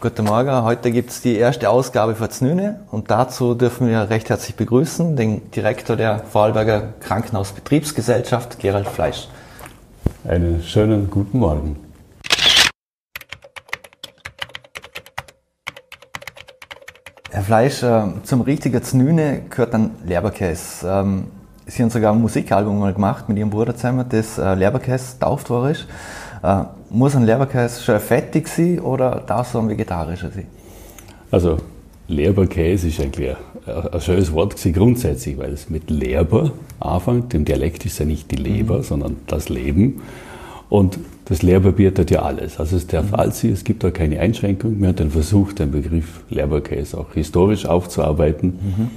Guten Morgen, heute gibt es die erste Ausgabe von Znüne und dazu dürfen wir recht herzlich begrüßen den Direktor der Vorarlberger Krankenhausbetriebsgesellschaft, Gerald Fleisch. Einen schönen guten Morgen. Herr Fleisch, äh, zum richtigen Znüne gehört dann Leberkäse. Ähm, Sie haben sogar ein Musikalbum mal gemacht mit Ihrem Bruder zusammen, das äh, Leberkäse tauft war. Muss ein Leberkäse schon fettig sein oder darf es ein vegetarischer sein? Also Leberkäse ist eigentlich ein, ein schönes Wort gewesen, grundsätzlich, weil es mit Leber anfängt. Im Dialekt ist ja nicht die Leber, mhm. sondern das Leben. Und das Lehrpapier hat ja alles. Also es darf mhm. alles sein, es gibt da keine Einschränkung. Wir haben dann versucht, den Begriff Leberkäse auch historisch aufzuarbeiten. Mhm.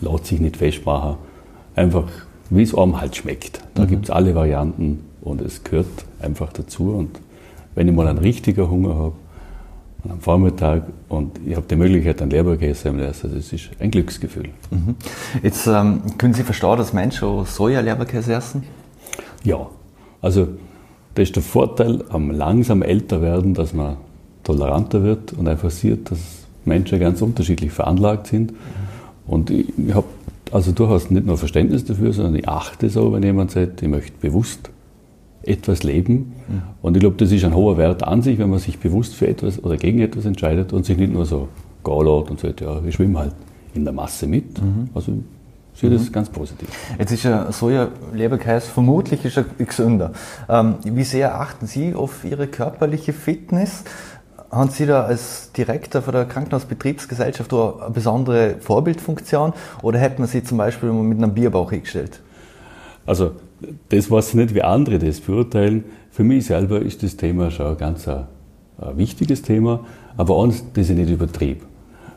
Lässt sich nicht festmachen. Einfach, wie es einem halt schmeckt. Da mhm. gibt es alle Varianten und es gehört einfach dazu. Und wenn ich mal einen richtigen Hunger habe, am Vormittag und ich habe die Möglichkeit, einen Leberkäse zu essen, das ist ein Glücksgefühl. Mhm. Jetzt ähm, können Sie verstehen, dass Menschen Soja-Leberkäse essen? Ja, also das ist der Vorteil am langsam älter werden, dass man toleranter wird und einfach sieht, dass Menschen ganz unterschiedlich veranlagt sind. Und ich, ich habe also durchaus nicht nur Verständnis dafür, sondern ich achte so, wenn jemand sagt, ich möchte bewusst etwas leben. Und ich glaube, das ist ein hoher Wert an sich, wenn man sich bewusst für etwas oder gegen etwas entscheidet und sich nicht nur so gehen und sagt, ja, ich schwimme halt in der Masse mit. Mhm. Also ich sehe das mhm. ganz positiv. Jetzt ist ja Soja-Leberkäse vermutlich ist er gesünder. Ähm, wie sehr achten Sie auf Ihre körperliche Fitness? Haben Sie da als Direktor von der Krankenhausbetriebsgesellschaft eine besondere Vorbildfunktion oder hätte man Sie zum Beispiel mit einem Bierbauch hingestellt? Also das weiß ich nicht, wie andere das beurteilen. Für mich selber ist das Thema schon ein ganz ein, ein wichtiges Thema, aber eins, das ich nicht übertrieb.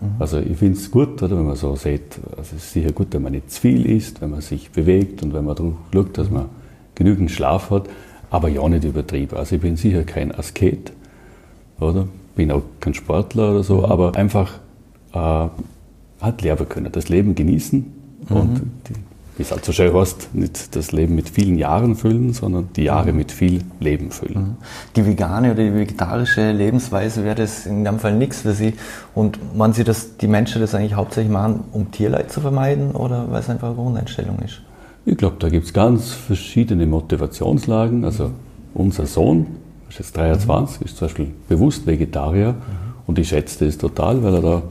Mhm. Also ich finde es gut, oder, wenn man so sieht, also es ist sicher gut, wenn man nicht zu viel isst, wenn man sich bewegt und wenn man darauf schaut, dass man genügend Schlaf hat, aber ja nicht übertrieben. Also ich bin sicher kein Asket, oder? Bin auch kein Sportler oder so, mhm. aber einfach äh, halt lernen können, das Leben genießen mhm. und die, wie es halt so schön heißt, nicht das Leben mit vielen Jahren füllen, sondern die Jahre mit viel Leben füllen. Mhm. Die vegane oder die vegetarische Lebensweise wäre das in dem Fall nichts für Sie. Und meinen Sie, dass die Menschen das eigentlich hauptsächlich machen, um Tierleid zu vermeiden oder weil es einfach eine Grundeinstellung ist? Ich glaube, da gibt es ganz verschiedene Motivationslagen. Also unser Sohn, ist jetzt 23, mhm. ist zum Beispiel bewusst Vegetarier mhm. und ich schätze das total, weil er da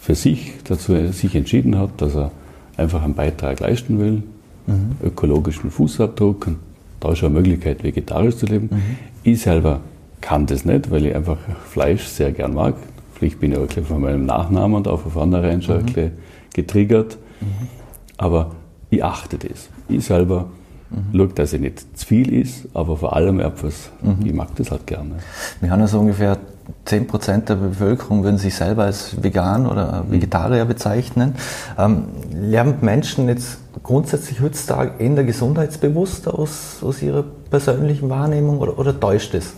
für sich dazu sich entschieden hat, dass er einfach einen Beitrag leisten will, mhm. ökologischen Fußabdruck. Und da ist eine Möglichkeit, vegetarisch zu leben. Mhm. Ich selber kann das nicht, weil ich einfach Fleisch sehr gern mag. Vielleicht bin ich auch von meinem Nachnamen und auch auf andere schon mhm. getriggert. Mhm. Aber ich achte das. Ich selber mhm. schaue, dass ich nicht zu viel ist, aber vor allem etwas, mhm. ich mag das halt gerne. Wir haben ja so ungefähr 10 Prozent der Bevölkerung würden sich selber als vegan oder Vegetarier bezeichnen. Ähm, lernen Menschen jetzt grundsätzlich heutzutage eher gesundheitsbewusster aus, aus ihrer persönlichen Wahrnehmung oder, oder täuscht es?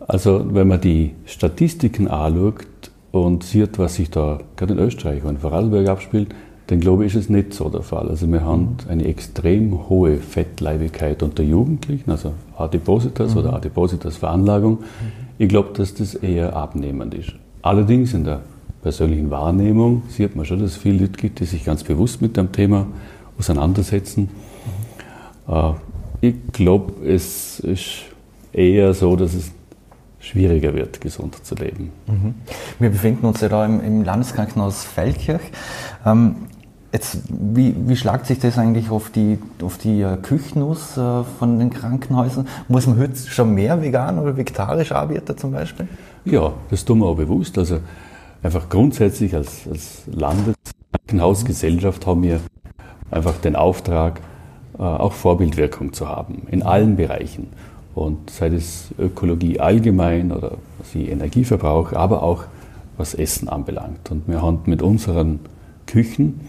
Also wenn man die Statistiken anschaut und sieht, was sich da gerade in Österreich und in Vorarlberg abspielt, dann glaube ich, ist es nicht so der Fall. Also wir haben eine extrem hohe Fettleibigkeit unter Jugendlichen, also Adipositas mhm. oder Adipositas-Veranlagung. Mhm. Ich glaube, dass das eher abnehmend ist. Allerdings in der persönlichen Wahrnehmung sieht man schon, dass es viele Leute gibt, die sich ganz bewusst mit dem Thema auseinandersetzen. Mhm. Ich glaube, es ist eher so, dass es schwieriger wird, gesund zu leben. Mhm. Wir befinden uns ja da im, im Landeskrankenhaus Feldkirch. Ähm, Jetzt, wie, wie schlagt sich das eigentlich auf die, auf die äh, Küchen aus äh, von den Krankenhäusern? Muss man heute schon mehr vegan oder vegetarisch arbeiten zum Beispiel? Ja, das tun wir auch bewusst. Also einfach grundsätzlich als, als Landeskrankenhausgesellschaft haben wir einfach den Auftrag, äh, auch Vorbildwirkung zu haben in allen Bereichen. Und sei es Ökologie allgemein oder was Energieverbrauch, aber auch was Essen anbelangt. Und wir haben mit unseren Küchen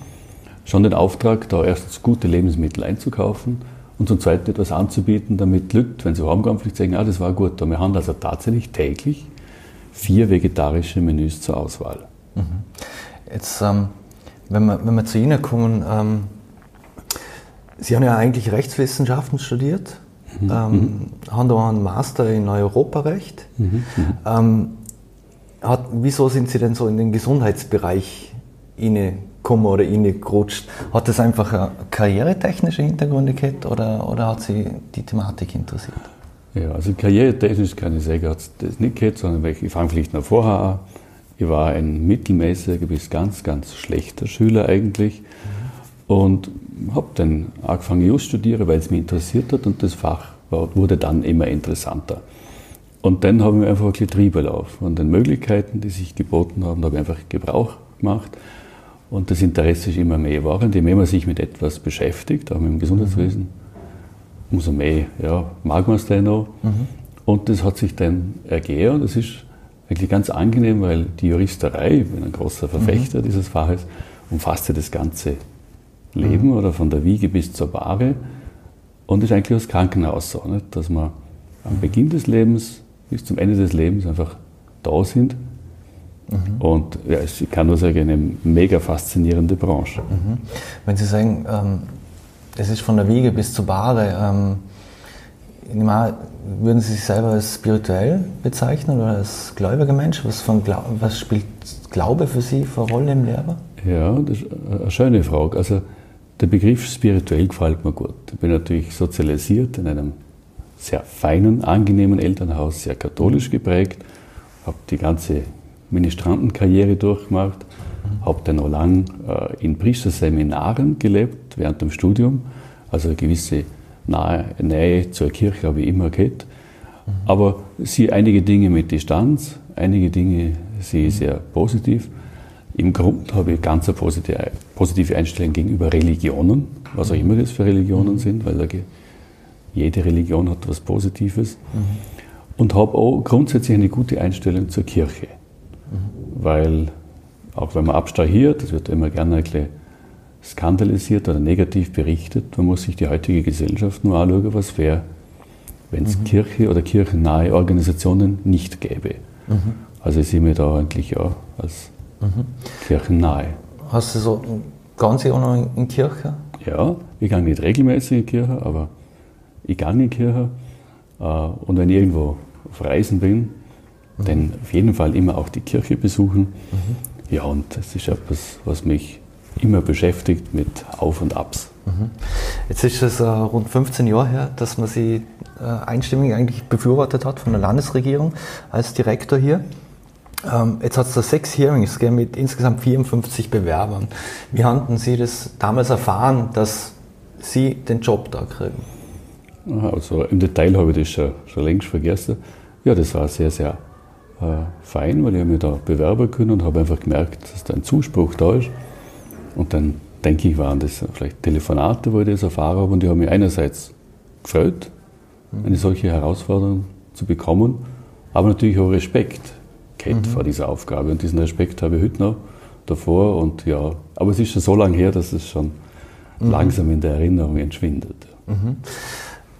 schon den Auftrag, da erstens gute Lebensmittel einzukaufen und zum Zweiten etwas anzubieten, damit Leute, wenn sie heimkommen, vielleicht sagen, ah, das war gut. wir haben also tatsächlich täglich vier vegetarische Menüs zur Auswahl. Mhm. Jetzt, ähm, wenn, wir, wenn wir zu Ihnen kommen, ähm, Sie haben ja eigentlich Rechtswissenschaften studiert, mhm. ähm, mhm. haben da einen Master in Europarecht. Mhm. mhm. Ähm, hat, wieso sind Sie denn so in den Gesundheitsbereich gekommen oder gerutscht? Hat das einfach karrieretechnische Hintergründe gehabt oder, oder hat Sie die Thematik interessiert? Ja, also karrieretechnisch kann ich sagen, hat es das nicht gehabt, sondern ich fange vielleicht noch vorher an. Ich war ein mittelmäßiger bis ganz, ganz schlechter Schüler eigentlich und habe dann angefangen, Just studieren, weil es mich interessiert hat und das Fach wurde dann immer interessanter. Und dann habe ich einfach ein bisschen Triebel auf. Von den Möglichkeiten, die sich geboten haben, habe ich einfach Gebrauch gemacht. Und das Interesse ist immer mehr geworden. Je mehr man sich mit etwas beschäftigt, auch mit dem Gesundheitswesen, umso mehr ja, mag man es dann noch. Mhm. Und das hat sich dann ergeben und das ist eigentlich ganz angenehm, weil die Juristerei, ich bin ein großer Verfechter mhm. dieses Faches, umfasst ja das ganze Leben mhm. oder von der Wiege bis zur Bahre und ist eigentlich das Krankenhaus so, nicht? dass man am Beginn des Lebens bis zum Ende des Lebens einfach da sind. Mhm. Und ja, ich kann nur sagen, eine mega faszinierende Branche. Mhm. Wenn Sie sagen, ähm, es ist von der Wiege bis zur Bahre, ähm, mal, würden Sie sich selber als spirituell bezeichnen oder als gläubiger Mensch? Was, von was spielt Glaube für Sie für eine Rolle im Lehrer? Ja, das ist eine schöne Frage. Also der Begriff spirituell gefällt mir gut. Ich bin natürlich sozialisiert in einem sehr feinen, angenehmen Elternhaus, sehr katholisch geprägt, habe die ganze Ministrantenkarriere durchgemacht, mhm. habe dann noch lang äh, in Priesterseminaren gelebt während dem Studium, also eine gewisse Nähe, Nähe zur Kirche habe ich immer gehabt. Mhm. Aber sehe einige Dinge mit Distanz, einige Dinge sehe ich sehr positiv. Im Grunde habe ich ganz eine positive Einstellung gegenüber Religionen, was auch immer das für Religionen sind, weil jede Religion hat etwas Positives. Mhm. Und habe auch grundsätzlich eine gute Einstellung zur Kirche. Mhm. Weil, auch wenn man abstrahiert, das wird immer gerne ein bisschen skandalisiert oder negativ berichtet, man muss sich die heutige Gesellschaft nur anschauen, was wäre, wenn es mhm. Kirche oder kirchennahe Organisationen nicht gäbe. Mhm. Also ich sehe mich da eigentlich ja als mhm. kirchennahe. Hast du so ganz auch noch in Kirche? Ja, ich gehe nicht regelmäßig in die Kirche, aber ich gehe in die Kirche äh, und wenn ich irgendwo auf Reisen bin, mhm. dann auf jeden Fall immer auch die Kirche besuchen. Mhm. Ja, und das ist etwas, was mich immer beschäftigt mit Auf und Abs. Mhm. Jetzt ist es äh, rund 15 Jahre her, dass man sie äh, einstimmig eigentlich befürwortet hat von der Landesregierung als Direktor hier. Ähm, jetzt hat es da sechs Hearings gegeben mit insgesamt 54 Bewerbern. Wie hatten Sie das damals erfahren, dass Sie den Job da kriegen? Also im Detail habe ich das schon, schon längst vergessen. Ja, das war sehr, sehr fein, weil ich mich da bewerben können und habe einfach gemerkt, dass da ein Zuspruch da ist. Und dann denke ich, waren das vielleicht Telefonate, wo ich das erfahren habe und die haben mich einerseits gefreut, eine solche Herausforderung zu bekommen, aber natürlich auch Respekt gehabt mhm. vor dieser Aufgabe. Und diesen Respekt habe ich heute noch davor. Und ja, aber es ist schon so lange her, dass es schon mhm. langsam in der Erinnerung entschwindet. Mhm.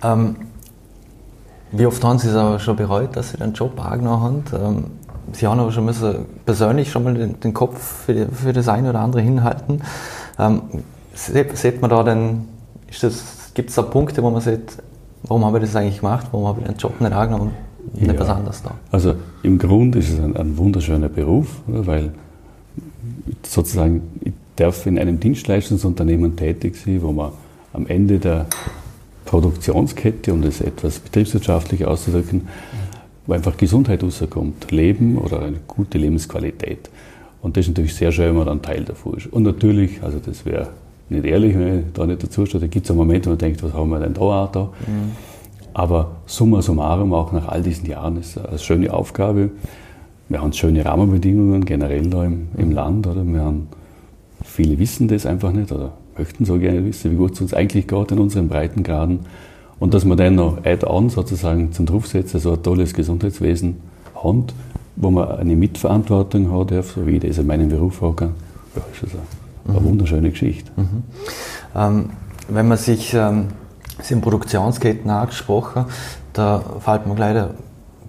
Ähm, wie oft haben Sie es aber schon bereut, dass Sie den Job angenommen haben? Ähm, Sie haben aber schon müssen persönlich schon mal den, den Kopf für, die, für, das eine oder andere hinhalten. Ähm, sieht man da denn, gibt es da Punkte, wo man sieht, warum habe ich das eigentlich gemacht, warum habe ich den Job nicht angenommen und nicht ja. was anderes da? Also im Grunde ist es ein, ein wunderschöner Beruf, weil sozusagen ich darf in einem Dienstleistungsunternehmen tätig sein, wo man am Ende der Produktionskette, um das etwas betriebswirtschaftlich auszudrücken, wo einfach Gesundheit rauskommt, Leben oder eine gute Lebensqualität. Und das ist natürlich sehr schön, wenn man dann Teil davon ist. Und natürlich, also das wäre nicht ehrlich, wenn ich da nicht dazu stehe, da gibt es einen Moment, wo man denkt, was haben wir denn da auch da? Mhm. Aber summa summarum, auch nach all diesen Jahren, ist es eine schöne Aufgabe. Wir haben schöne Rahmenbedingungen generell da im, im mhm. Land. Oder? Wir haben, viele wissen das einfach nicht oder möchten so gerne wissen, wie gut es uns eigentlich geht in unseren Breitengraden. Und dass man dann noch add-on sozusagen zum Draufsetzen so ein tolles Gesundheitswesen hat, wo man eine Mitverantwortung hat so wie ich das in meinem Beruf auch kann, ja, ist das eine, mhm. wunderschöne Geschichte. Mhm. Ähm, wenn man sich, ähm, Sie haben Produktionsketten angesprochen, da fällt mir gleich der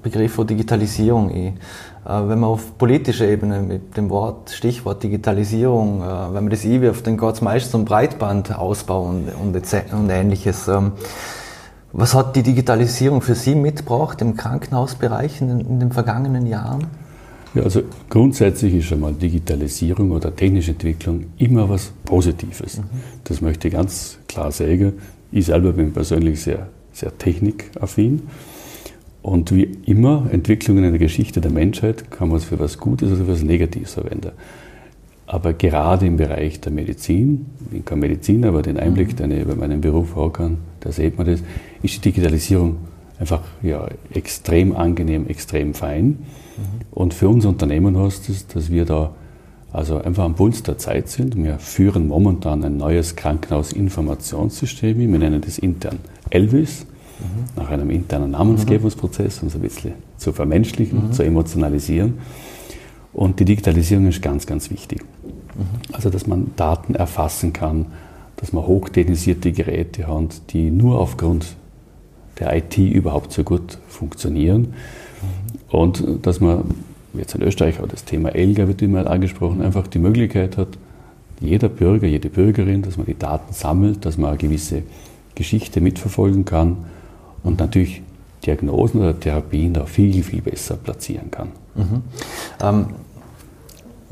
Begriff von Digitalisierung ein. Äh, wenn man auf politischer Ebene mit dem Wort, Stichwort Digitalisierung, äh, wenn man das einwirft, dann geht es meistens um Breitbandausbau und, und, und ähnliches. Ähm, was hat die Digitalisierung für Sie mitgebracht im Krankenhausbereich in, in den vergangenen Jahren? Ja, also grundsätzlich ist schon mal Digitalisierung oder technische Entwicklung immer was Positives. Mhm. Das möchte ich ganz klar sagen. Ich selber bin persönlich sehr, sehr technikaffin. Und wie immer, Entwicklungen in der Geschichte der Menschheit kann man es für was Gutes oder für was Negatives verwenden. Aber gerade im Bereich der Medizin, ich bin kein Mediziner, aber den Einblick, mhm. den ich über meinen Beruf haben kann, da sieht man das, ist die Digitalisierung einfach ja, extrem angenehm, extrem fein. Mhm. Und für uns Unternehmen heißt es, dass wir da also einfach am Puls der Zeit sind. Wir führen momentan ein neues Krankenhausinformationssystem. Wir nennen das intern Elvis. Nach einem internen Namensgebungsprozess, um es ein bisschen zu vermenschlichen, mhm. zu emotionalisieren. Und die Digitalisierung ist ganz, ganz wichtig. Mhm. Also, dass man Daten erfassen kann, dass man hochtechnisierte Geräte hat, die nur aufgrund der IT überhaupt so gut funktionieren. Und dass man, jetzt in Österreich auch das Thema ELGA wird immer angesprochen, einfach die Möglichkeit hat, jeder Bürger, jede Bürgerin, dass man die Daten sammelt, dass man eine gewisse Geschichte mitverfolgen kann und natürlich Diagnosen oder Therapien da viel, viel besser platzieren kann. Mhm. Ähm,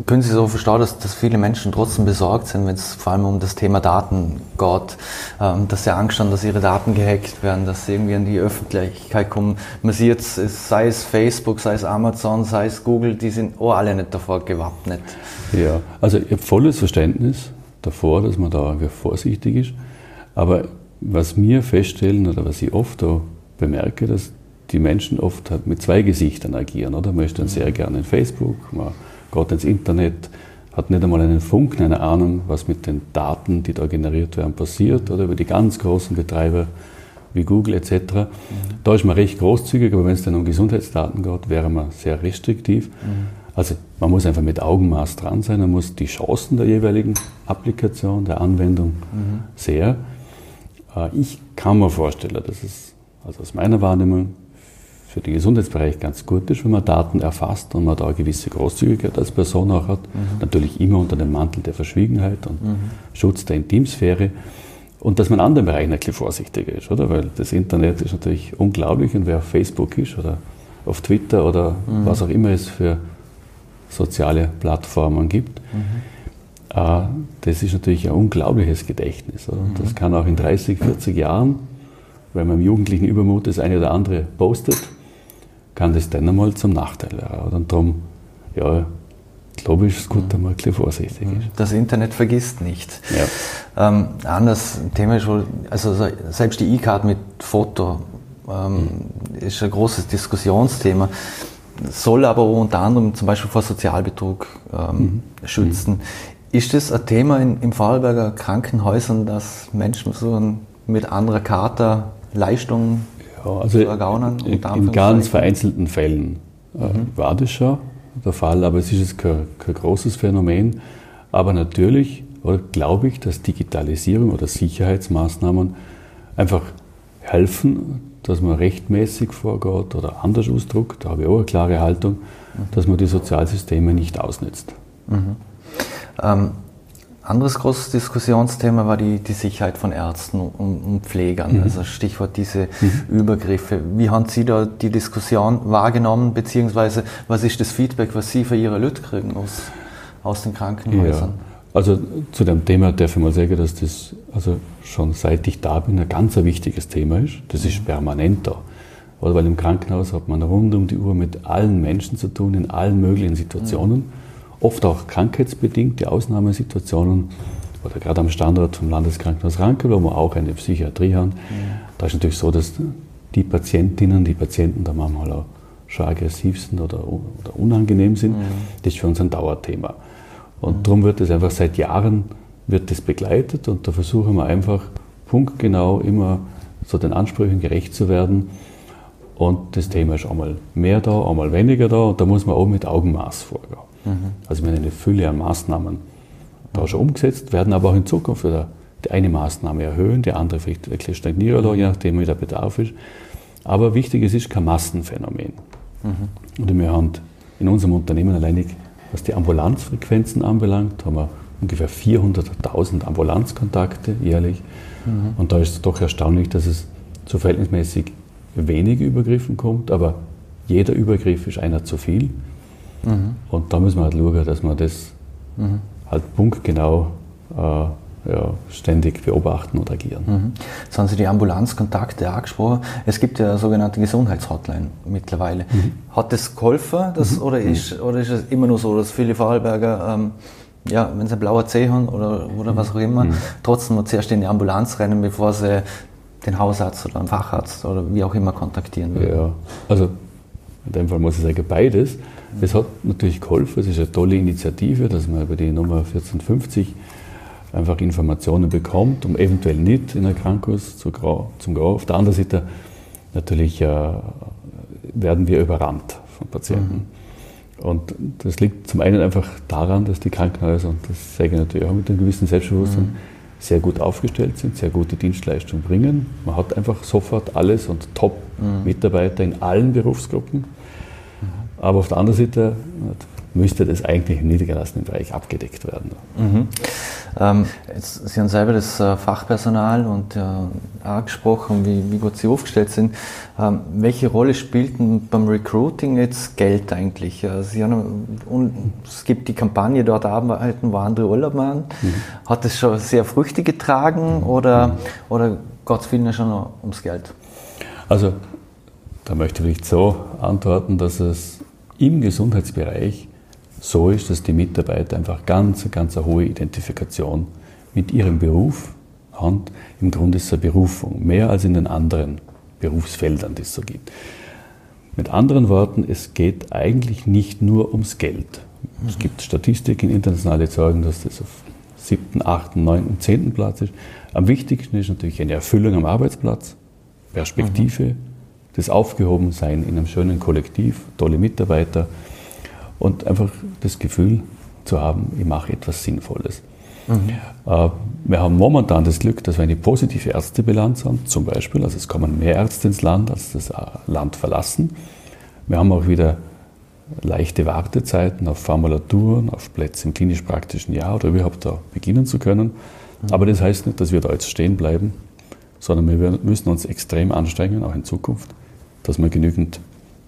können Sie so verstehen, dass, dass viele Menschen trotzdem besorgt sind, wenn es vor allem um das Thema Daten geht, ähm, dass sie Angst haben, dass ihre Daten gehackt werden, dass sie irgendwie in die Öffentlichkeit kommen. Man sieht es, sei es Facebook, sei es Amazon, sei es Google, die sind auch alle nicht davor gewappnet. Ja, also ich habe volles Verständnis davor, dass man da vorsichtig ist. Aber was wir feststellen oder was ich oft da bemerke, dass die Menschen oft halt mit zwei Gesichtern agieren. Oder? Man ist dann sehr gerne in Facebook, man geht ins Internet, hat nicht einmal einen Funken, eine Ahnung, was mit den Daten, die da generiert werden, passiert oder über die ganz großen Betreiber wie Google etc. Mhm. Da ist man recht großzügig, aber wenn es dann um Gesundheitsdaten geht, wäre man sehr restriktiv. Mhm. Also man muss einfach mit Augenmaß dran sein, man muss die Chancen der jeweiligen Applikation, der Anwendung mhm. sehr. Äh, ich kann mir vorstellen, dass es also aus meiner Wahrnehmung für den Gesundheitsbereich ganz gut ist, wenn man Daten erfasst und man da eine gewisse Großzügigkeit als Person auch hat. Mhm. Natürlich immer unter dem Mantel der Verschwiegenheit und mhm. Schutz der Intimsphäre. Und dass man in anderen Bereichen ein bisschen vorsichtiger ist, oder? Weil das Internet ist natürlich unglaublich und wer auf Facebook ist oder auf Twitter oder mhm. was auch immer es für soziale Plattformen gibt, mhm. Äh, das ist natürlich ein unglaubliches Gedächtnis. Und das mhm. kann auch in 30, 40 Jahren, wenn man im jugendlichen Übermut das eine oder andere postet, kann das dann einmal zum Nachteil werden. Und darum, ja, glaube ich, ist es gut, wenn man ein bisschen vorsichtig ist. Das Internet vergisst nicht. Ja. Ähm, anderes Thema ist wohl, also selbst die E-Card mit Foto ähm, mhm. ist ein großes Diskussionsthema, soll aber unter anderem zum Beispiel vor Sozialbetrug ähm, mhm. schützen. Mhm. Ist das ein Thema in, im Vorarlberger Krankenhäusern, dass Menschen so mit anderer Karte Leistungen ja, also ergaunern? In, in ganz vereinzelten Fällen äh, mhm. war das schon der Fall, aber es ist jetzt kein, kein großes Phänomen. Aber natürlich glaube ich, dass Digitalisierung oder Sicherheitsmaßnahmen einfach helfen, dass man rechtmäßig vorgeht oder anders ausdruckt, da habe ich auch eine klare Haltung, mhm. dass man die Sozialsysteme nicht ausnutzt. Mhm. Ähm, anderes großes Diskussionsthema war die, die Sicherheit von Ärzten und, und Pflegern, mhm. also Stichwort diese mhm. Übergriffe. Wie haben Sie da die Diskussion wahrgenommen, beziehungsweise was ist das Feedback, was Sie für Ihre Leute kriegen aus, aus den Krankenhäusern? Ja. Also zu dem Thema darf ich mal sagen, dass das also schon seit ich da bin ein ganz wichtiges Thema ist. Das ist mhm. permanent da. Oder weil im Krankenhaus hat man rund um die Uhr mit allen Menschen zu tun, in allen möglichen Situationen. Mhm oft auch krankheitsbedingte Ausnahmesituationen oder gerade am Standort vom Landeskrankenhaus Ranke, wo wir auch eine Psychiatrie haben. Ja. Da ist natürlich so, dass die Patientinnen, die Patienten da manchmal auch schon aggressiv sind oder, oder unangenehm sind. Ja. Das ist für uns ein Dauerthema. Und ja. darum wird das einfach seit Jahren wird das begleitet und da versuchen wir einfach punktgenau immer so den Ansprüchen gerecht zu werden. Und das Thema ist einmal mehr da, einmal weniger da und da muss man auch mit Augenmaß vorgehen. Mhm. Also wir haben eine Fülle an Maßnahmen da schon umgesetzt, werden aber auch in Zukunft wieder die eine Maßnahme erhöhen, die andere vielleicht etwas stagnieren je nachdem, wie der Bedarf ist. Aber wichtig ist, es ist kein Massenphänomen. Mhm. Und wir haben in unserem Unternehmen alleinig, was die Ambulanzfrequenzen anbelangt, haben wir ungefähr 400.000 Ambulanzkontakte jährlich. Mhm. Und da ist es doch erstaunlich, dass es zu verhältnismäßig wenig Übergriffen kommt, aber jeder Übergriff ist einer zu viel. Mhm. Und da müssen wir halt schauen, dass wir das mhm. halt punktgenau äh, ja, ständig beobachten und agieren. Mhm. Jetzt haben Sie die Ambulanzkontakte angesprochen. Es gibt ja eine sogenannte Gesundheitshotline mittlerweile. Mhm. Hat das geholfen das, mhm. oder, ist, oder ist es immer nur so, dass viele Vorarlberger, ähm, ja, wenn sie einen blauen Zeh haben oder, oder was auch immer, mhm. trotzdem noch zuerst in die Ambulanz rennen, bevor sie den Hausarzt oder einen Facharzt oder wie auch immer kontaktieren würden? Ja, also in dem Fall muss ich sagen, beides. Es hat natürlich geholfen, es ist eine tolle Initiative, dass man über die Nummer 1450 einfach Informationen bekommt, um eventuell nicht in ein Krankenhaus zu, zum gehen. Auf der anderen Seite natürlich äh, werden wir überrannt von Patienten. Mhm. Und das liegt zum einen einfach daran, dass die Krankenhäuser, und das sage ich natürlich auch mit einem gewissen Selbstbewusstsein, mhm. Sehr gut aufgestellt sind, sehr gute Dienstleistungen bringen. Man hat einfach sofort alles und Top-Mitarbeiter mhm. in allen Berufsgruppen. Mhm. Aber auf der anderen Seite müsste das eigentlich im niedergelassenen Bereich abgedeckt werden. Mhm. Ähm, jetzt, Sie haben selber das äh, Fachpersonal und äh, angesprochen, wie, wie gut Sie aufgestellt sind. Ähm, welche Rolle spielt beim Recruiting jetzt Geld eigentlich? Äh, Sie haben, und es gibt die Kampagne dort arbeiten, wo andere Urlaub machen. Mhm. Hat das schon sehr Früchte getragen oder, mhm. oder geht es vielen schon noch ums Geld? Also, da möchte ich so antworten, dass es im Gesundheitsbereich so ist, dass die Mitarbeiter einfach ganz, ganz eine hohe Identifikation mit ihrem Beruf haben. Im Grunde ist es eine Berufung, mehr als in den anderen Berufsfeldern, die es so gibt. Mit anderen Worten, es geht eigentlich nicht nur ums Geld. Es gibt Statistiken, internationale Zeugen, dass das auf siebten, achten, neunten, zehnten Platz ist. Am wichtigsten ist natürlich eine Erfüllung am Arbeitsplatz, Perspektive, mhm. das Aufgehobensein in einem schönen Kollektiv, tolle Mitarbeiter, und einfach das Gefühl zu haben, ich mache etwas Sinnvolles. Mhm. Äh, wir haben momentan das Glück, dass wir eine positive Ärztebilanz haben, zum Beispiel. Also es kommen mehr Ärzte ins Land, als das Land verlassen. Wir haben auch wieder leichte Wartezeiten auf Formulaturen, auf Plätze im klinisch-praktischen Jahr oder überhaupt da beginnen zu können. Mhm. Aber das heißt nicht, dass wir da jetzt stehen bleiben, sondern wir müssen uns extrem anstrengen, auch in Zukunft, dass wir genügend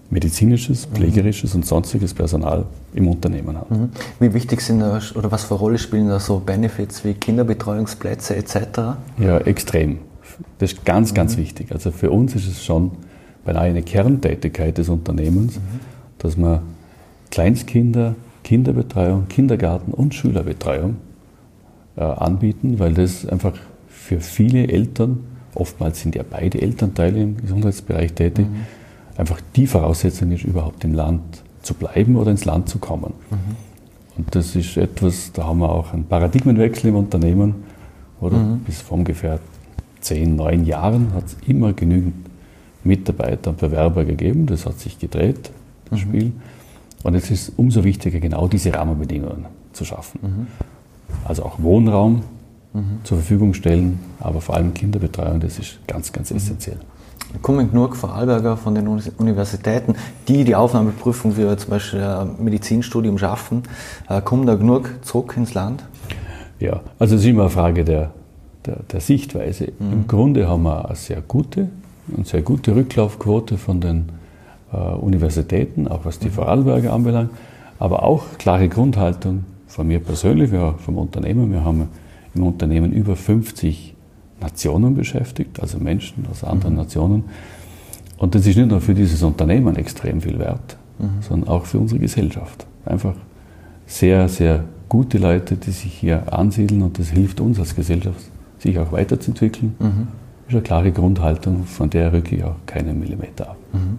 medizinisches, pflegerisches und sonstiges Personal im Unternehmen hat. Mhm. Wie wichtig sind da, oder was für Rolle spielen da so Benefits wie Kinderbetreuungsplätze etc.? Ja, extrem. Das ist ganz, ganz mhm. wichtig. Also für uns ist es schon beinahe eine Kerntätigkeit des Unternehmens, mhm. dass man Kleinstkinder, Kinderbetreuung, Kindergarten und Schülerbetreuung äh, anbieten, weil das einfach für viele Eltern, oftmals sind ja beide Elternteile im Gesundheitsbereich tätig, mhm einfach die Voraussetzung ist, überhaupt im Land zu bleiben oder ins Land zu kommen. Mhm. Und das ist etwas, da haben wir auch einen Paradigmenwechsel im Unternehmen. Oder mhm. bis vor ungefähr zehn, neun Jahren hat es immer genügend Mitarbeiter und Bewerber gegeben. Das hat sich gedreht, das mhm. Spiel. Und es ist umso wichtiger, genau diese Rahmenbedingungen zu schaffen. Mhm. Also auch Wohnraum mhm. zur Verfügung stellen, aber vor allem Kinderbetreuung, das ist ganz, ganz mhm. essentiell kommen genug Vorarlberger von den Universitäten, die die Aufnahmeprüfung für zum Beispiel ein Medizinstudium schaffen. Äh, kommen da genug zurück ins Land? Ja, also es ist immer eine Frage der, der, der Sichtweise. Mhm. Im Grunde haben wir eine sehr gute, eine sehr gute Rücklaufquote von den äh, Universitäten, auch was die mhm. Vorarlberger anbelangt, aber auch klare Grundhaltung von mir persönlich, ja, vom Unternehmen. Wir haben im Unternehmen über 50 Nationen beschäftigt, also Menschen aus anderen mhm. Nationen. Und das ist nicht nur für dieses Unternehmen extrem viel wert, mhm. sondern auch für unsere Gesellschaft. Einfach sehr, sehr gute Leute, die sich hier ansiedeln und das hilft uns als Gesellschaft, sich auch weiterzuentwickeln. Mhm. Das ist eine klare Grundhaltung, von der rücke ich auch keinen Millimeter ab. Mhm.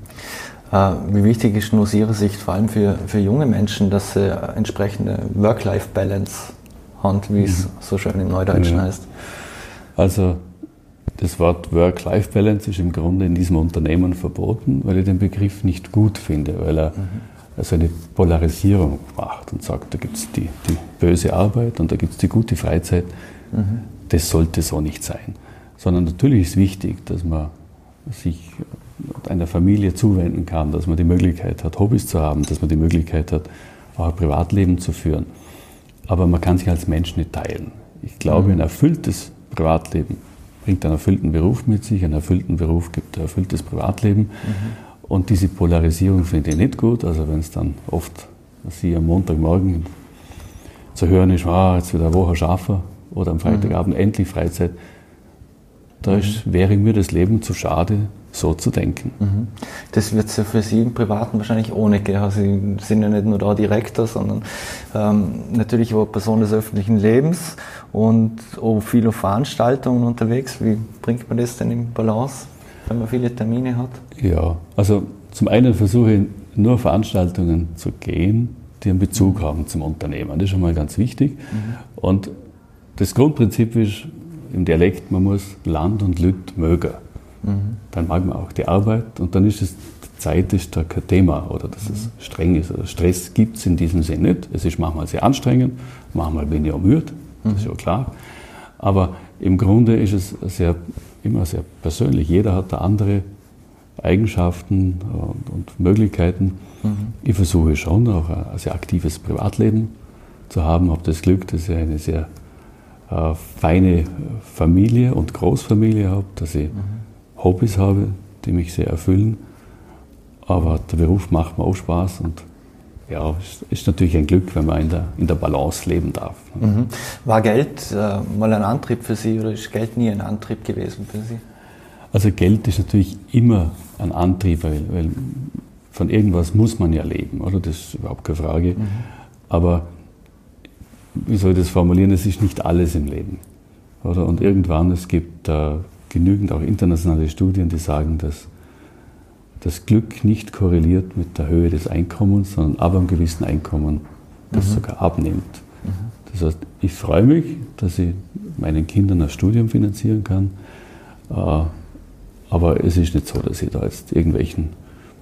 Äh, wie wichtig ist aus Ihrer Sicht, vor allem für, für junge Menschen, dass sie entsprechende Work-Life-Balance haben, wie es mhm. so schön im Neudeutschen ja. heißt? Also das Wort Work-Life-Balance ist im Grunde in diesem Unternehmen verboten, weil ich den Begriff nicht gut finde, weil er mhm. also eine Polarisierung macht und sagt, da gibt es die, die, böse Arbeit und da gibt es die gute Freizeit. Mhm. Das sollte so nicht sein. Sondern natürlich ist wichtig, dass man sich einer Familie zuwenden kann, dass man die Möglichkeit hat, Hobbys zu haben, dass man die Möglichkeit hat, auch ein Privatleben zu führen. Aber man kann sich als Mensch nicht teilen. Ich glaube, ein erfülltes Privatleben bringt einen erfüllten Beruf mit sich, einen erfüllten Beruf gibt ein erfülltes Privatleben. Mhm. Und diese Polarisierung finde ich nicht gut. Also wenn es dann oft sie am Montagmorgen zu hören ist, ah, jetzt wieder eine Woche schaffen oder am Freitagabend mhm. endlich Freizeit, da ist, wäre mir das Leben zu schade, so zu denken. Mhm. Das wird es ja für Sie im Privaten wahrscheinlich ohne gehen. Sie sind ja nicht nur da Direktor, sondern ähm, natürlich auch Person des öffentlichen Lebens und auch viele Veranstaltungen unterwegs. Wie bringt man das denn in Balance, wenn man viele Termine hat? Ja, also zum einen versuche ich nur Veranstaltungen zu gehen, die einen Bezug haben zum Unternehmen. Das ist schon mal ganz wichtig. Mhm. Und das Grundprinzip ist im Dialekt, man muss Land und Lüt mögen. Mhm. Dann mag man auch die Arbeit und dann ist es, Zeit ist da kein Thema oder dass mhm. es streng ist. Also Stress gibt es in diesem Sinne nicht. Es ist manchmal sehr anstrengend, manchmal bin ich ermüdet, das ist ja klar. Aber im Grunde ist es sehr, immer sehr persönlich. Jeder hat da andere Eigenschaften und, und Möglichkeiten. Mhm. Ich versuche schon auch ein sehr aktives Privatleben zu haben, habe das Glück, dass ich eine sehr äh, feine Familie und Großfamilie habe, dass ich mhm. Hobbys habe, die mich sehr erfüllen. Aber der Beruf macht mir auch Spaß und ja, ist, ist natürlich ein Glück, wenn man in der, in der Balance leben darf. Mhm. War Geld äh, mal ein Antrieb für Sie oder ist Geld nie ein Antrieb gewesen für Sie? Also Geld ist natürlich immer ein Antrieb, weil, weil von irgendwas muss man ja leben, oder? Das ist überhaupt keine Frage. Mhm. Aber wie soll ich das formulieren, es ist nicht alles im Leben. Oder? Und irgendwann, es gibt äh, genügend auch internationale Studien, die sagen, dass das Glück nicht korreliert mit der Höhe des Einkommens, sondern ab einem gewissen Einkommen das mhm. sogar abnimmt. Mhm. Das heißt, ich freue mich, dass ich meinen Kindern ein Studium finanzieren kann, äh, aber es ist nicht so, dass ich da jetzt irgendwelchen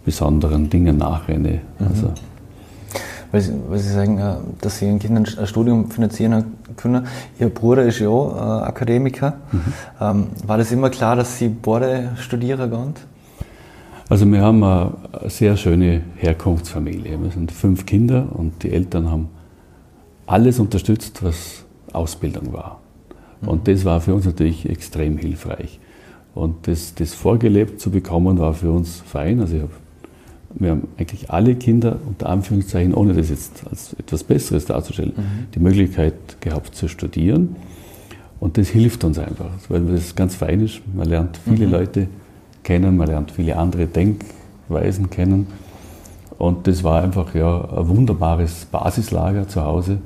besonderen Dingen nachrenne. Mhm. Also, weil Sie, weil Sie sagen, äh, dass Sie Ihren Kindern ein Studium finanzieren können. Ihr Bruder ist ja auch äh, Akademiker. Mhm. Ähm, war das immer klar, dass Sie beide studieren gehen? Also wir haben eine sehr schöne Herkunftsfamilie. Wir sind fünf Kinder und die Eltern haben alles unterstützt, was Ausbildung war. Mhm. Und das war für uns natürlich extrem hilfreich. Und das, das vorgelebt zu bekommen, war für uns fein. Also ich habe wir haben eigentlich alle Kinder, unter Anführungszeichen, ohne das jetzt als etwas Besseres darzustellen, mhm. die Möglichkeit gehabt zu studieren. Und das hilft uns einfach, weil das ganz fein ist. Man lernt viele mhm. Leute kennen, man lernt viele andere Denkweisen kennen. Und das war einfach ja, ein wunderbares Basislager zu Hause. Mhm.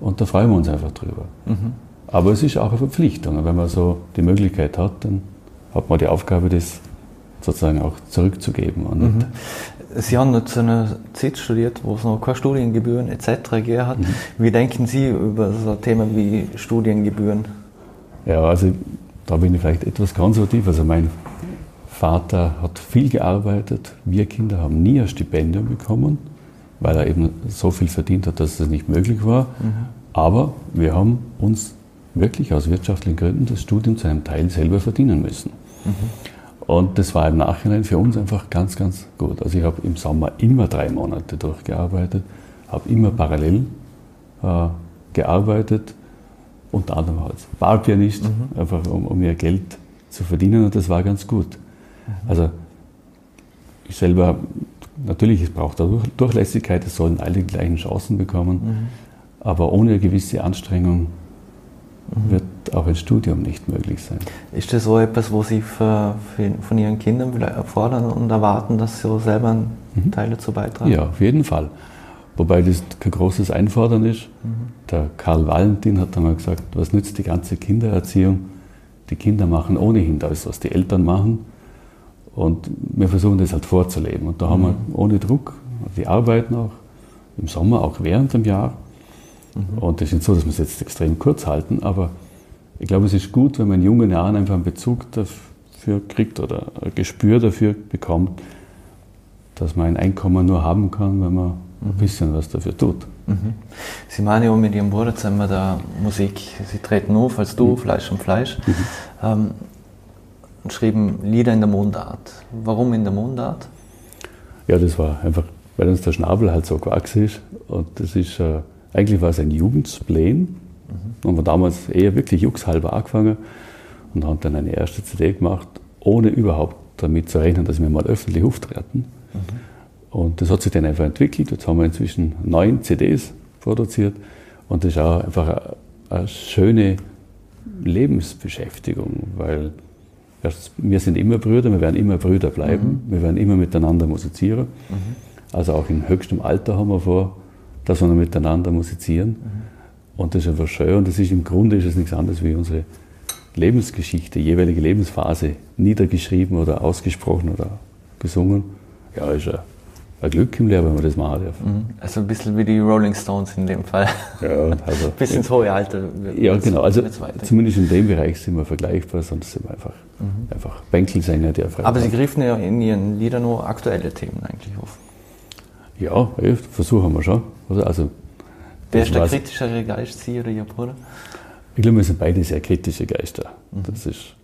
Und da freuen wir uns einfach drüber. Mhm. Aber es ist auch eine Verpflichtung. Wenn man so die Möglichkeit hat, dann hat man die Aufgabe, das sozusagen auch zurückzugeben. Mhm. Sie haben zu einer Zeit studiert, wo es noch keine Studiengebühren etc. gegeben hat. Mhm. Wie denken Sie über so Thema wie Studiengebühren? Ja, also da bin ich vielleicht etwas konservativ. Also mein Vater hat viel gearbeitet. Wir Kinder haben nie ein Stipendium bekommen, weil er eben so viel verdient hat, dass es nicht möglich war. Mhm. Aber wir haben uns wirklich aus wirtschaftlichen Gründen das Studium zu einem Teil selber verdienen müssen. Mhm. Und das war im Nachhinein für uns einfach ganz, ganz gut. Also ich habe im Sommer immer drei Monate durchgearbeitet, habe immer parallel äh, gearbeitet, unter anderem als Barpianist, mhm. einfach um, um, mehr Geld zu verdienen und das war ganz gut. Mhm. Also ich selber, natürlich, es braucht auch Durchlässigkeit, es sollen alle die gleichen Chancen bekommen, mhm. aber ohne eine gewisse Anstrengung. Wird auch ein Studium nicht möglich sein. Ist das so etwas, wo Sie für, für, von Ihren Kindern fordern und erwarten, dass Sie selber einen mhm. Teil dazu beitragen? Ja, auf jeden Fall. Wobei das kein großes Einfordern ist. Mhm. Der Karl Valentin hat einmal gesagt, was nützt die ganze Kindererziehung? Die Kinder machen ohnehin das, was die Eltern machen. Und wir versuchen das halt vorzuleben. Und da haben wir mhm. ohne Druck, die arbeiten auch im Sommer, auch während dem Jahr. Mhm. Und das ist nicht so, dass wir es jetzt extrem kurz halten, aber ich glaube, es ist gut, wenn man in jungen Jahren einfach einen Bezug dafür kriegt oder ein Gespür dafür bekommt, dass man ein Einkommen nur haben kann, wenn man ein mhm. bisschen was dafür tut. Mhm. Sie meinen ja mit Ihrem Bruder zusammen der Musik. Sie treten auf als Du, mhm. Fleisch und Fleisch. Mhm. Ähm, und schrieben Lieder in der Mundart. Warum in der Mundart? Ja, das war einfach, weil uns der Schnabel halt so gewachsen ist. Und das ist, äh, eigentlich war es ein Jugendspleen Mhm. Haben wir damals eher wirklich juckshalber angefangen und haben dann eine erste CD gemacht, ohne überhaupt damit zu rechnen, dass wir mal öffentlich auftreten. Mhm. Und das hat sich dann einfach entwickelt. Jetzt haben wir inzwischen neun CDs produziert und das ist auch einfach eine, eine schöne Lebensbeschäftigung, weil wir sind immer Brüder, wir werden immer Brüder bleiben, mhm. wir werden immer miteinander musizieren. Mhm. Also auch in höchstem Alter haben wir vor, dass wir miteinander musizieren. Mhm. Und das ist einfach schön und das ist im Grunde ist es nichts anderes wie unsere Lebensgeschichte, jeweilige Lebensphase niedergeschrieben oder ausgesprochen oder gesungen. Ja, ist ja ein Glück im Leben, wenn man das machen darf. Mhm. Also ein bisschen wie die Rolling Stones in dem Fall. Ja, also. Bis ins hohe Alter. Ja, genau. Also zumindest in dem Bereich sind wir vergleichbar, sonst sind wir einfach, mhm. einfach Bänkelsänger, die erfreut Aber Sie griffen ja in Ihren Liedern nur aktuelle Themen eigentlich auf. Ja, versuchen wir schon. Also, Wer ist der kritischere Geist, Sie oder Ihr Bruder? Ich glaube, wir sind beide sehr kritische Geister. Mhm. Das ist,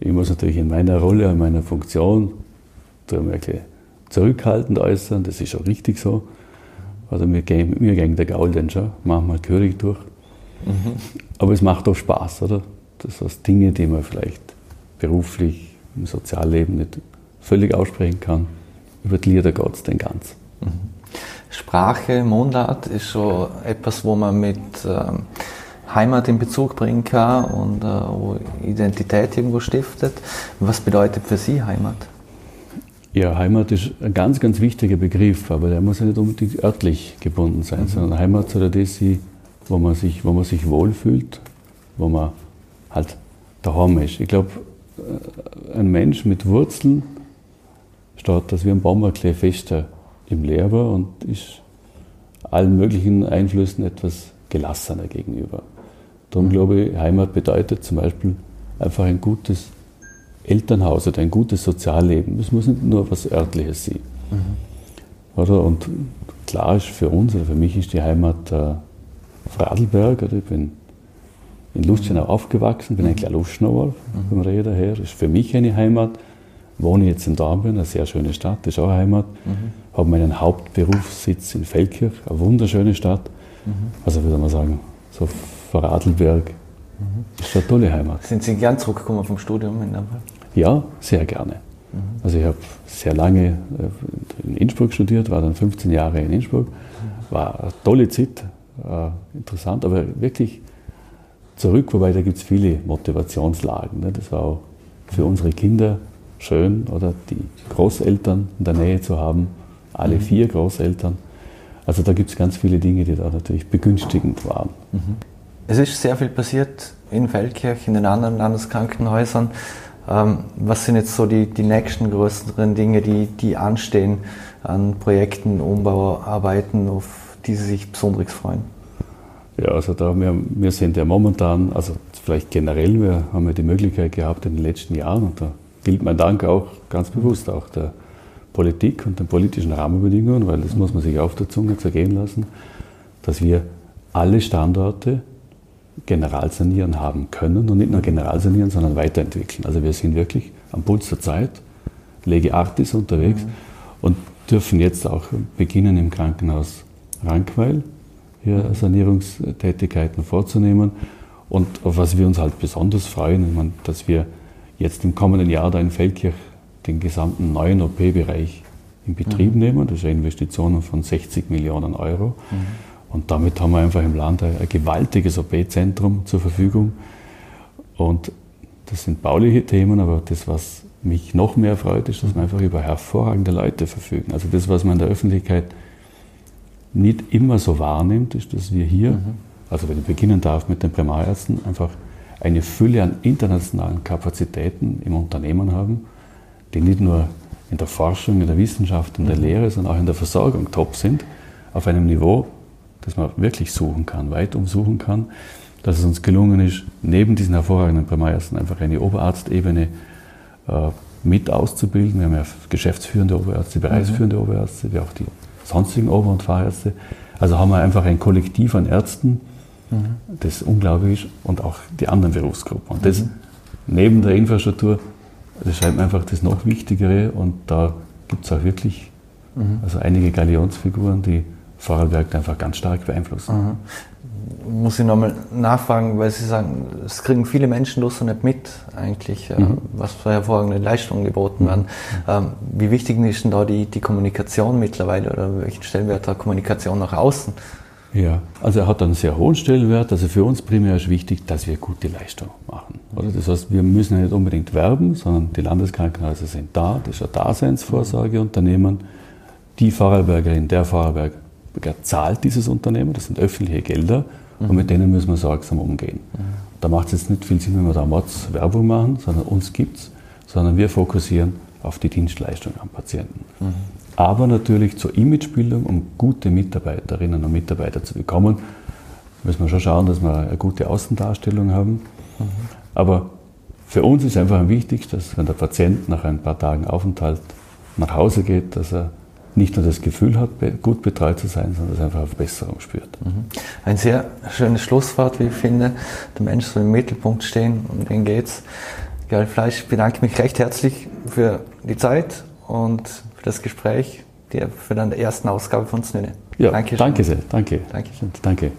ich muss natürlich in meiner Rolle, in meiner Funktion, da ein zurückhaltend äußern, das ist auch richtig so. Also mir gehen, der Gaul dann schon manchmal gehörig durch. Mhm. Aber es macht auch Spaß, oder? Das sind Dinge, die man vielleicht beruflich, im Sozialleben nicht völlig aussprechen kann. Über die Lieder geht es dann ganz. Sprache, Mundart ist schon etwas, wo man mit ähm, Heimat in Bezug bringen kann und äh, wo Identität irgendwo stiftet. Was bedeutet für Sie Heimat? Ja, Heimat ist ein ganz, ganz wichtiger Begriff, aber der muss ja nicht unbedingt örtlich gebunden sein, mhm. sondern Heimat soll das sein, wo man sich, wo man sich wohlfühlt, wo man halt daheim ist. Ich glaube, äh, ein Mensch mit Wurzeln steht das wie ein Baumarklee fester im Lehrer und ist allen möglichen Einflüssen etwas gelassener gegenüber. Darum mhm. glaube ich, Heimat bedeutet zum Beispiel einfach ein gutes Elternhaus oder ein gutes Sozialleben. Es muss nicht nur was Örtliches sein. Mhm. Oder? Und klar ist für uns oder für mich ist die Heimat äh, auf Radlberg. Oder? Ich bin in Lustenau mhm. aufgewachsen, bin ein Lustenauer mhm. vom Reh daher. Ist für mich eine Heimat. Wohne jetzt in Dornbirn, eine sehr schöne Stadt, das ist auch eine Heimat. Mhm. Habe meinen Hauptberufssitz in Feldkirch, eine wunderschöne Stadt. Mhm. Also würde man sagen, so vor Radlberg Mhm. Ist eine tolle Heimat. Sind Sie gern zurückgekommen vom Studium in Nürnberg? Ja, sehr gerne. Mhm. Also ich habe sehr lange äh, in Innsbruck studiert, war dann 15 Jahre in Innsbruck. War eine tolle Zeit, äh, interessant, aber wirklich zurück, wobei da gibt es viele Motivationslagen. Ne? Das war auch für unsere Kinder schön, oder die Großeltern in der Nähe zu haben, alle mhm. vier Großeltern. Also da gibt es ganz viele Dinge, die da natürlich begünstigend waren. Mhm. Es ist sehr viel passiert in Feldkirch, in den anderen Landeskrankenhäusern. Ähm, was sind jetzt so die, die nächsten größeren Dinge, die, die anstehen an Projekten, Umbauarbeiten, auf die Sie sich besonders freuen? Ja, also da wir, wir sind ja momentan, also vielleicht generell, wir haben ja die Möglichkeit gehabt in den letzten Jahren und da gilt mein Dank auch ganz bewusst auch der Politik und den politischen Rahmenbedingungen, weil das muss man sich auf der Zunge zergehen lassen, dass wir alle Standorte Generalsanieren haben können und nicht nur Generalsanieren, sondern weiterentwickeln. Also wir sind wirklich am Puls der Zeit, Lege Artis unterwegs mhm. und dürfen jetzt auch beginnen im Krankenhaus Rankweil hier mhm. Sanierungstätigkeiten vorzunehmen. Und auf was wir uns halt besonders freuen, dass wir jetzt im kommenden Jahr da in Feldkirch den gesamten neuen OP-Bereich in Betrieb mhm. nehmen. Das ist eine Investition von 60 Millionen Euro. Mhm. Und damit haben wir einfach im Land ein, ein gewaltiges OP-Zentrum zur Verfügung. Und das sind bauliche Themen, aber das, was mich noch mehr freut, ist, dass wir einfach über hervorragende Leute verfügen. Also das, was man in der Öffentlichkeit nicht immer so wahrnimmt, ist, dass wir hier, mhm. also wenn ich beginnen darf mit den Primarärzten, einfach eine Fülle an internationalen Kapazitäten im Unternehmen haben, die nicht nur in der Forschung, in der Wissenschaft, in der mhm. Lehre, sondern auch in der Versorgung top sind, auf einem Niveau, das man wirklich suchen kann, weit umsuchen kann, dass es uns gelungen ist, neben diesen hervorragenden Primärärzten einfach eine Oberarztebene äh, mit auszubilden. Wir haben ja geschäftsführende Oberärzte, bereichsführende mhm. Oberärzte, wie auch die sonstigen Ober- und Fahrärzte. Also haben wir einfach ein Kollektiv an Ärzten, mhm. das unglaublich ist, und auch die anderen Berufsgruppen. Und das mhm. neben der Infrastruktur, das scheint mir einfach das noch Wichtigere und da gibt es auch wirklich mhm. also einige Galionsfiguren, die Vorarlberg einfach ganz stark beeinflussen. Mhm. muss ich nochmal nachfragen, weil Sie sagen, es kriegen viele Menschen das so nicht mit, eigentlich, äh, mhm. was für hervorragende Leistungen geboten werden. Ähm, wie wichtig ist denn da die, die Kommunikation mittlerweile oder welchen Stellenwert hat Kommunikation nach außen? Ja, also er hat einen sehr hohen Stellenwert. Also für uns primär ist wichtig, dass wir gute Leistung machen. Oder? Das heißt, wir müssen ja nicht unbedingt werben, sondern die Landeskrankenhäuser sind da. Das ist ein Daseinsvorsorgeunternehmen. Die Vorarlbergerin, der Vorarlberger zahlt dieses Unternehmen, das sind öffentliche Gelder mhm. und mit denen müssen wir sorgsam umgehen. Mhm. Da macht es jetzt nicht viel Sinn, wenn wir da Mods Werbung machen, sondern uns gibt es, sondern wir fokussieren auf die Dienstleistung am Patienten. Mhm. Aber natürlich zur Imagebildung, um gute Mitarbeiterinnen und Mitarbeiter zu bekommen, müssen wir schon schauen, dass wir eine gute Außendarstellung haben. Mhm. Aber für uns ist einfach wichtig, dass wenn der Patient nach ein paar Tagen Aufenthalt nach Hause geht, dass er nicht nur das Gefühl hat, gut betreut zu sein, sondern dass er einfach auf Besserung spürt. Mhm. Ein sehr schönes Schlusswort, wie ich finde. Der Mensch soll im Mittelpunkt stehen, um den geht's. Gerald Fleisch, bedanke mich recht herzlich für die Zeit und das Gespräch, für deine ersten Ausgabe von Znüne. Ja, danke, danke sehr. Danke. Danke. danke.